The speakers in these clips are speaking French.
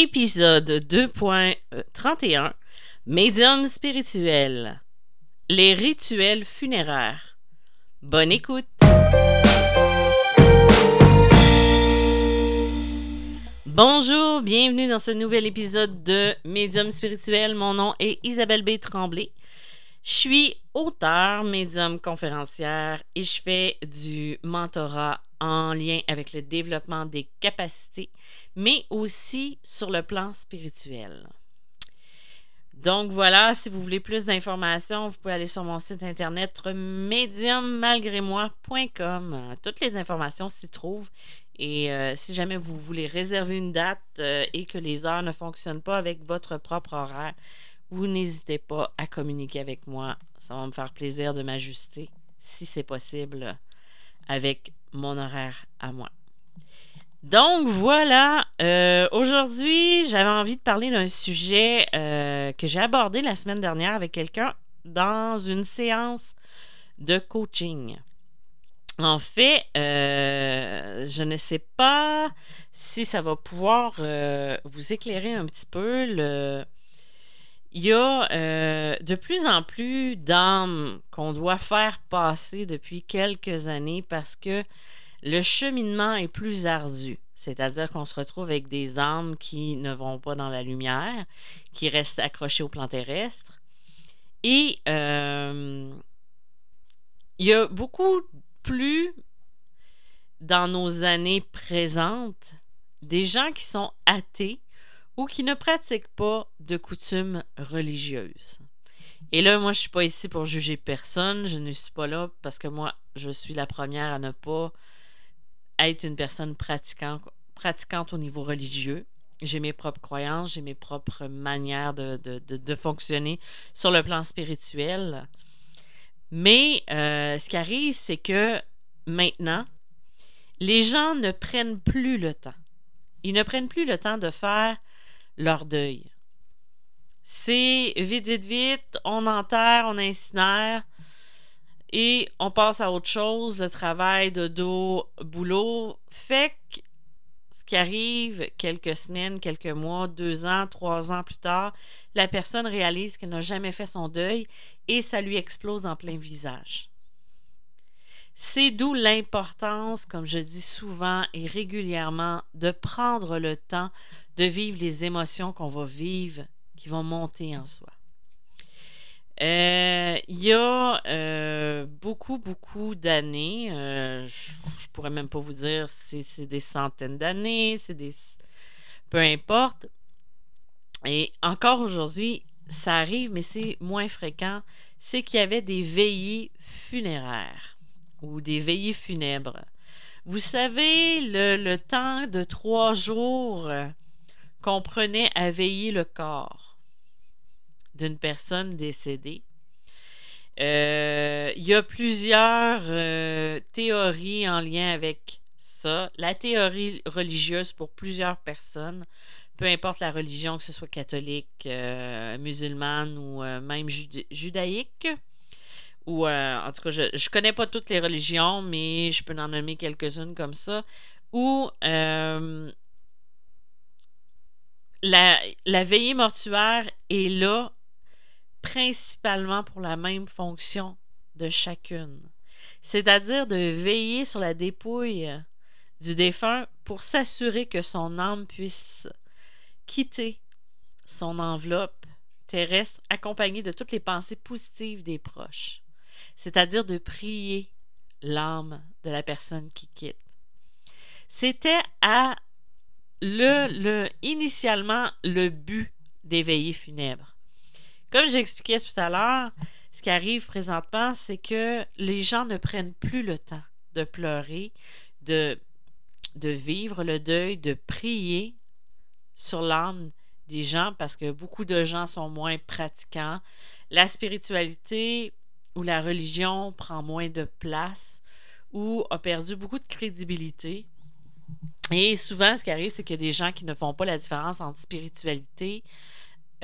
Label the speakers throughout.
Speaker 1: Épisode 2.31 Médium spirituel. Les rituels funéraires. Bonne écoute. Bonjour, bienvenue dans ce nouvel épisode de Médium spirituel. Mon nom est Isabelle B. Tremblay. Je suis auteur, médium conférencière et je fais du mentorat en lien avec le développement des capacités, mais aussi sur le plan spirituel. Donc voilà, si vous voulez plus d'informations, vous pouvez aller sur mon site internet mediummalgrémoi.com. Toutes les informations s'y trouvent. Et euh, si jamais vous voulez réserver une date euh, et que les heures ne fonctionnent pas avec votre propre horaire, vous n'hésitez pas à communiquer avec moi. Ça va me faire plaisir de m'ajuster, si c'est possible, avec mon horaire à moi. Donc voilà, euh, aujourd'hui j'avais envie de parler d'un sujet euh, que j'ai abordé la semaine dernière avec quelqu'un dans une séance de coaching. En fait, euh, je ne sais pas si ça va pouvoir vous éclairer un petit peu le, il y a euh, de plus en plus d'âmes qu'on doit faire passer depuis quelques années parce que le cheminement est plus ardu. C'est-à-dire qu'on se retrouve avec des âmes qui ne vont pas dans la lumière, qui restent accrochées au plan terrestre. Et euh, il y a beaucoup plus dans nos années présentes des gens qui sont athées ou qui ne pratiquent pas de coutumes religieuses. Et là, moi, je ne suis pas ici pour juger personne. Je ne suis pas là parce que moi, je suis la première à ne pas être une personne pratiquante, au niveau religieux. J'ai mes propres croyances, j'ai mes propres manières de, de, fonctionner sur le plan spirituel. Mais euh, ce qui arrive, c'est que maintenant, les gens ne prennent plus le temps. Ils ne prennent plus le temps de faire leur deuil. C'est vite, vite, vite, on enterre, on incinère et on passe à autre chose. Le travail de dos, boulot fait que ce qui arrive quelques semaines, quelques mois, deux ans, trois ans plus tard, la personne réalise qu'elle n'a jamais fait son deuil et ça lui explose en plein visage. C'est d'où l'importance, comme je dis souvent et régulièrement, de prendre le temps de vivre les émotions qu'on va vivre, qui vont monter en soi. Euh, il y a euh, beaucoup, beaucoup d'années, euh, je, ne pourrais même pas vous dire si c'est des centaines d'années, c'est des. peu importe. Et encore aujourd'hui, ça arrive, mais c'est moins fréquent. C'est qu'il y avait des veillées funéraires ou des veillées funèbres. Vous savez, le, temps de trois jours qu'on prenait à veiller le corps d'une personne décédée. Euh, il y a plusieurs euh, théories en lien avec ça. La théorie religieuse pour plusieurs personnes, peu importe la religion, que ce soit catholique, euh, musulmane ou même judaïque, ou euh, en tout cas, je ne connais pas toutes les religions, mais je peux en nommer quelques-unes comme ça, où euh, la, la veillée mortuaire est là principalement pour la même fonction de chacune. C'est-à-dire de veiller sur la dépouille du défunt pour s'assurer que son âme puisse quitter son enveloppe terrestre accompagnée de toutes les pensées positives des proches c'est-à-dire de prier l'âme de la personne qui quitte. C'était à le, le, initialement le but des veillées funèbres. Comme j'expliquais tout à l'heure, ce qui arrive présentement, c'est que les gens ne prennent plus le temps de pleurer, de, de vivre le deuil, de prier sur l'âme des gens parce que beaucoup de gens sont moins pratiquants. La spiritualité où la religion prend moins de place, ou a perdu beaucoup de crédibilité. Et souvent, ce qui arrive, c'est qu'il y a des gens qui ne font pas la différence entre spiritualité,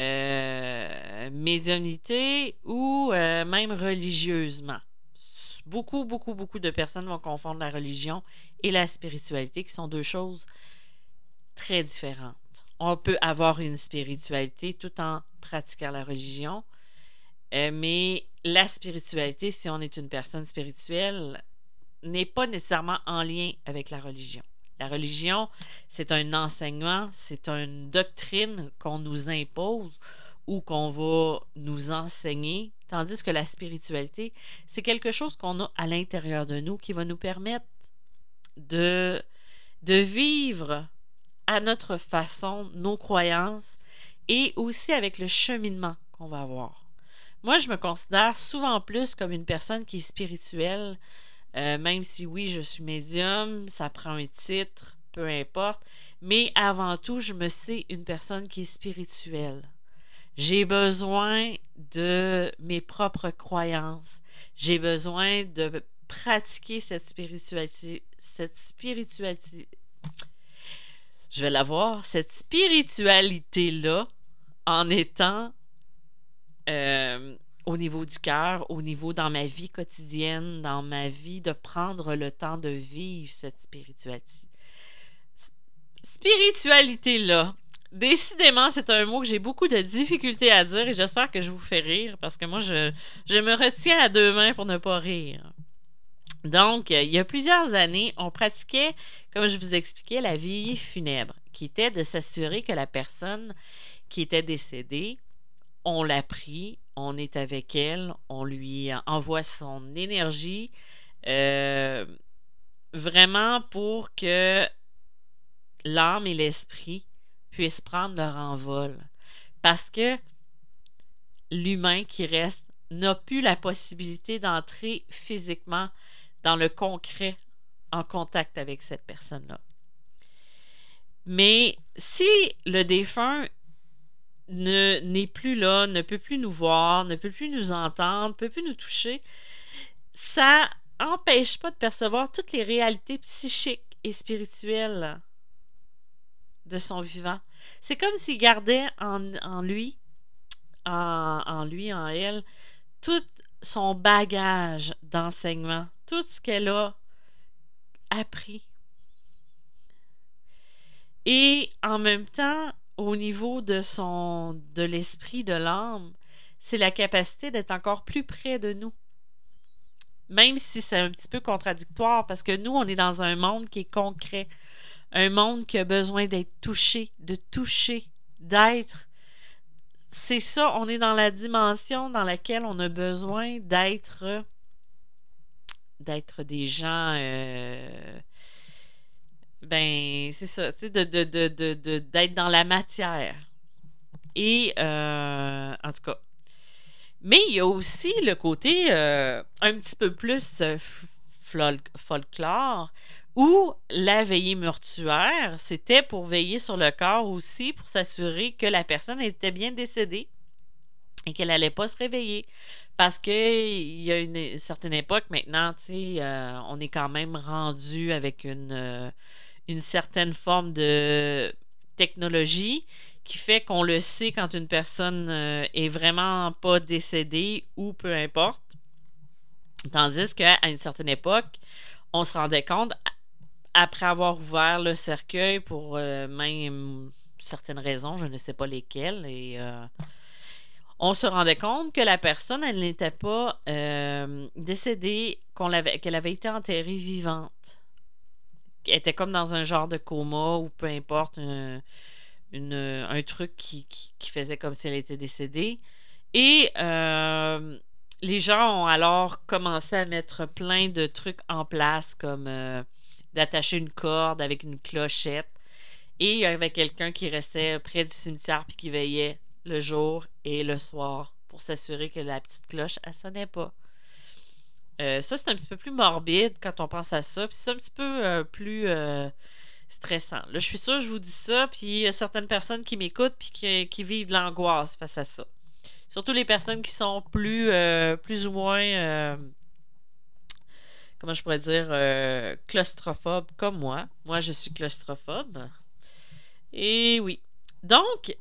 Speaker 1: euh, médiumnité ou euh, même religieusement. Beaucoup, beaucoup, beaucoup de personnes vont confondre la religion et la spiritualité, qui sont deux choses très différentes. on peut avoir une spiritualité tout en pratiquant la religion. Euh, mais la spiritualité, si on est une personne spirituelle, n'est pas nécessairement en lien avec la religion. La religion, c'est un enseignement, c'est une doctrine qu'on nous impose ou qu'on va nous enseigner, tandis que la spiritualité, c'est quelque chose qu'on a à l'intérieur de nous qui va nous permettre de, de vivre à notre façon nos croyances et aussi avec le cheminement qu'on va avoir. Moi, je me considère souvent plus comme une personne qui est spirituelle, euh, même si oui, je suis médium, ça prend un titre, peu importe, mais avant tout, je me sais une personne qui est spirituelle. J'ai besoin de mes propres croyances. J'ai besoin de pratiquer cette spiritualité, cette spiritualité. Je vais l'avoir, cette spiritualité-là, en étant euh, au niveau du cœur, au niveau dans ma vie quotidienne, dans ma vie, de prendre le temps de vivre cette spiritualité. Spiritualité-là, décidément, c'est un mot que j'ai beaucoup de difficultés à dire et j'espère que je vous fais rire parce que moi, je, je me retiens à deux mains pour ne pas rire. Donc, il y a plusieurs années, on pratiquait, comme je vous expliquais, la vie funèbre, qui était de s'assurer que la personne qui était décédée, on l'a pris, on est avec elle, on lui envoie son énergie, euh, vraiment pour que l'âme et l'esprit puissent prendre leur envol. Parce que l'humain qui reste n'a plus la possibilité d'entrer physiquement dans le concret en contact avec cette personne-là. Mais si le défunt ne n'est plus là, ne peut plus nous voir, ne peut plus nous entendre, ne peut plus nous toucher, ça empêche pas de percevoir toutes les réalités psychiques et spirituelles de son vivant. C'est comme s'il gardait en, lui, en, en, lui, en elle, tout son bagage d'enseignement, tout ce qu'elle a appris. Et en même temps, au niveau de son de l'esprit, de l'âme, c'est la capacité d'être encore plus près de nous. Même si c'est un petit peu contradictoire, parce que nous, on est dans un monde qui est concret, un monde qui a besoin d'être touché, de toucher, d'être. C'est ça, on est dans la dimension dans laquelle on a besoin d'être d'être des gens euh, ben c'est ça, tu de, de, de, d'être dans la matière. Et euh, en tout cas. Mais il y a aussi le côté euh, un petit peu plus folklore ou la veillée mortuaire, c'était pour veiller sur le corps aussi, pour s'assurer que la personne était bien décédée et qu'elle n'allait pas se réveiller. Parce qu'il y a une, certaine époque maintenant, tu sais, euh, on est quand même rendu avec une, euh, une certaine forme de technologie qui fait qu'on le sait quand une personne euh, est vraiment pas décédée ou peu importe. Tandis qu'à une certaine époque, on se rendait compte après avoir ouvert le cercueil pour euh, même certaines raisons, je ne sais pas lesquelles, et euh, on se rendait compte que la personne, elle n'était pas décédée, qu'elle avait été enterrée vivante. Était comme dans un genre de coma ou peu importe, un, truc qui, faisait comme si elle était décédée. Et les gens ont alors commencé à mettre plein de trucs en place comme d'attacher une corde avec une clochette. Et il y avait quelqu'un qui restait près du cimetière puis qui veillait le jour et le soir pour s'assurer que la petite cloche, elle sonnait pas. Euh, ça, c'est un petit peu plus morbide quand on pense à ça. Puis c'est un petit peu euh, plus euh, stressant. Là, je suis sûre, je vous dis ça, puis il y a certaines personnes qui m'écoutent puis qui, vivent de l'angoisse face à ça. Surtout les personnes qui sont plus, plus ou moins comment je pourrais dire, euh, claustrophobe comme moi. Moi, je suis claustrophobe. Et oui. Donc,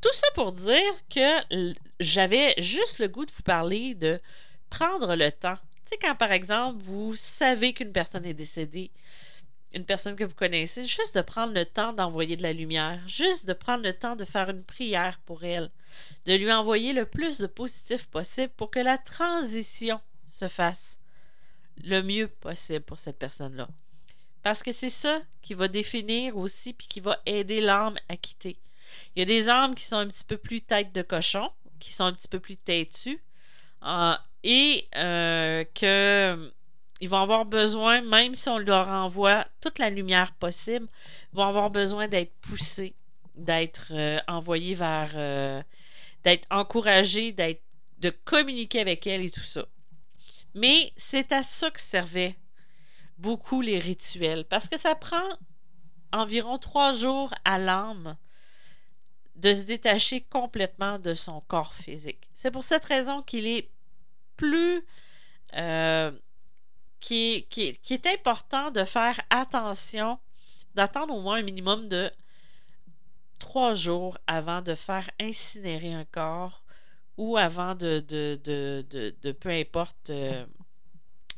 Speaker 1: tout ça pour dire que j'avais juste le goût de vous parler de prendre le temps. Tu sais, quand par exemple, vous savez qu'une personne est décédée une personne que vous connaissez, juste de prendre le temps d'envoyer de la lumière, juste de prendre le temps de faire une prière pour elle, de lui envoyer le plus de positif possible pour que la transition se fasse le mieux possible pour cette personne-là. Parce que c'est ça qui va définir aussi, puis qui va aider l'âme à quitter. Il y a des âmes qui sont un petit peu plus tête de cochon, qui sont un petit peu plus têtues, et euh, que ils vont avoir besoin, même si on leur envoie toute la lumière possible, ils vont avoir besoin d'être poussés, d'être euh, envoyés vers, euh, d'être encouragés, d'être, de communiquer avec elle et tout ça. Mais c'est à ça que servaient beaucoup les rituels, parce que ça prend environ trois jours à l'âme de se détacher complètement de son corps physique. C'est pour cette raison qu'il est plus euh, qui, est important de faire attention, d'attendre au moins un minimum de trois jours avant de faire incinérer un corps ou avant de, peu importe, euh,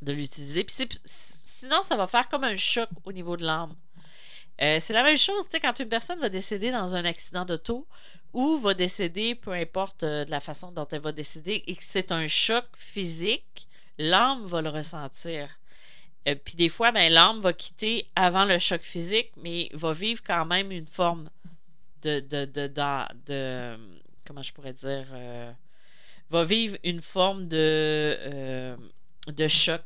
Speaker 1: de l'utiliser. sinon, ça va faire comme un choc au niveau de l'âme. Euh, c'est la même chose, tu sais, quand une personne va décéder dans un accident d'auto ou va décéder, peu importe euh, de la façon dont elle va décéder, et que c'est un choc physique, l'âme va le ressentir. Euh, puis des fois, ben, l'âme va quitter avant le choc physique, mais va vivre quand même une forme de. de, de, comment je pourrais dire euh, Va vivre une forme de, de choc.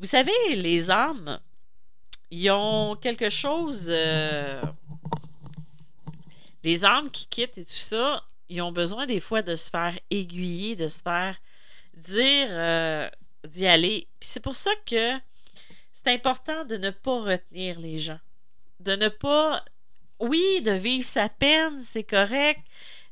Speaker 1: Vous savez, les âmes, ils ont quelque chose. Les âmes qui quittent et tout ça, ils ont besoin des fois de se faire aiguiller, de se faire dire d'y aller. Puis c'est pour ça que c'est important de ne pas retenir les gens. De ne pas. Oui, de vivre sa peine, c'est correct.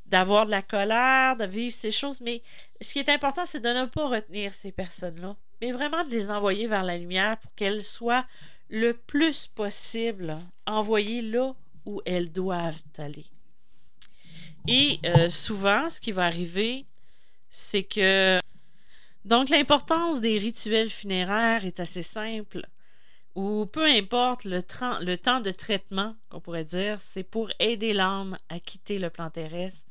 Speaker 1: D'avoir de la colère, de vivre ces choses. Mais ce qui est important, c'est de ne pas retenir ces personnes-là. Mais vraiment de les envoyer vers la lumière pour qu'elles soient le plus possible envoyées là où elles doivent aller. Et euh, souvent, ce qui va arriver, c'est que donc, l'importance des rituels funéraires est assez simple, ou peu importe le, le temps de traitement, qu'on pourrait dire, c'est pour aider l'âme à quitter le plan terrestre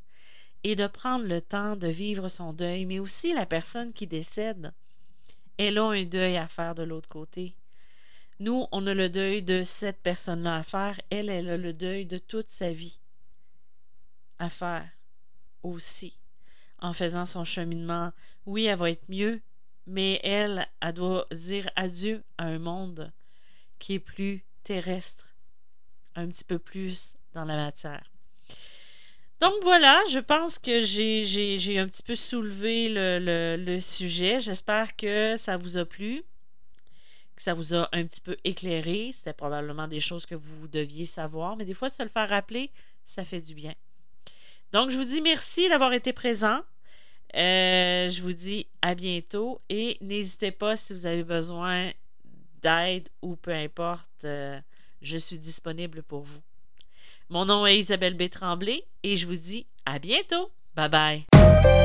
Speaker 1: et de prendre le temps de vivre son deuil, mais aussi la personne qui décède. Elle a un deuil à faire de l'autre côté. Nous, on a le deuil de cette personne-là à faire. Elle, elle a le deuil de toute sa vie à faire aussi en faisant son cheminement. Oui, elle va être mieux, mais elle, elle doit dire adieu à un monde qui est plus terrestre, un petit peu plus dans la matière. Donc voilà, je pense que j'ai un petit peu soulevé le, le sujet. J'espère que ça vous a plu, que ça vous a un petit peu éclairé. C'était probablement des choses que vous deviez savoir, mais des fois, se le faire rappeler, ça fait du bien. Donc, je vous dis merci d'avoir été présent. Euh, je vous dis à bientôt et n'hésitez pas si vous avez besoin d'aide ou peu importe, euh, je suis disponible pour vous. Mon nom est Isabelle B. Tremblay et je vous dis à bientôt. Bye bye.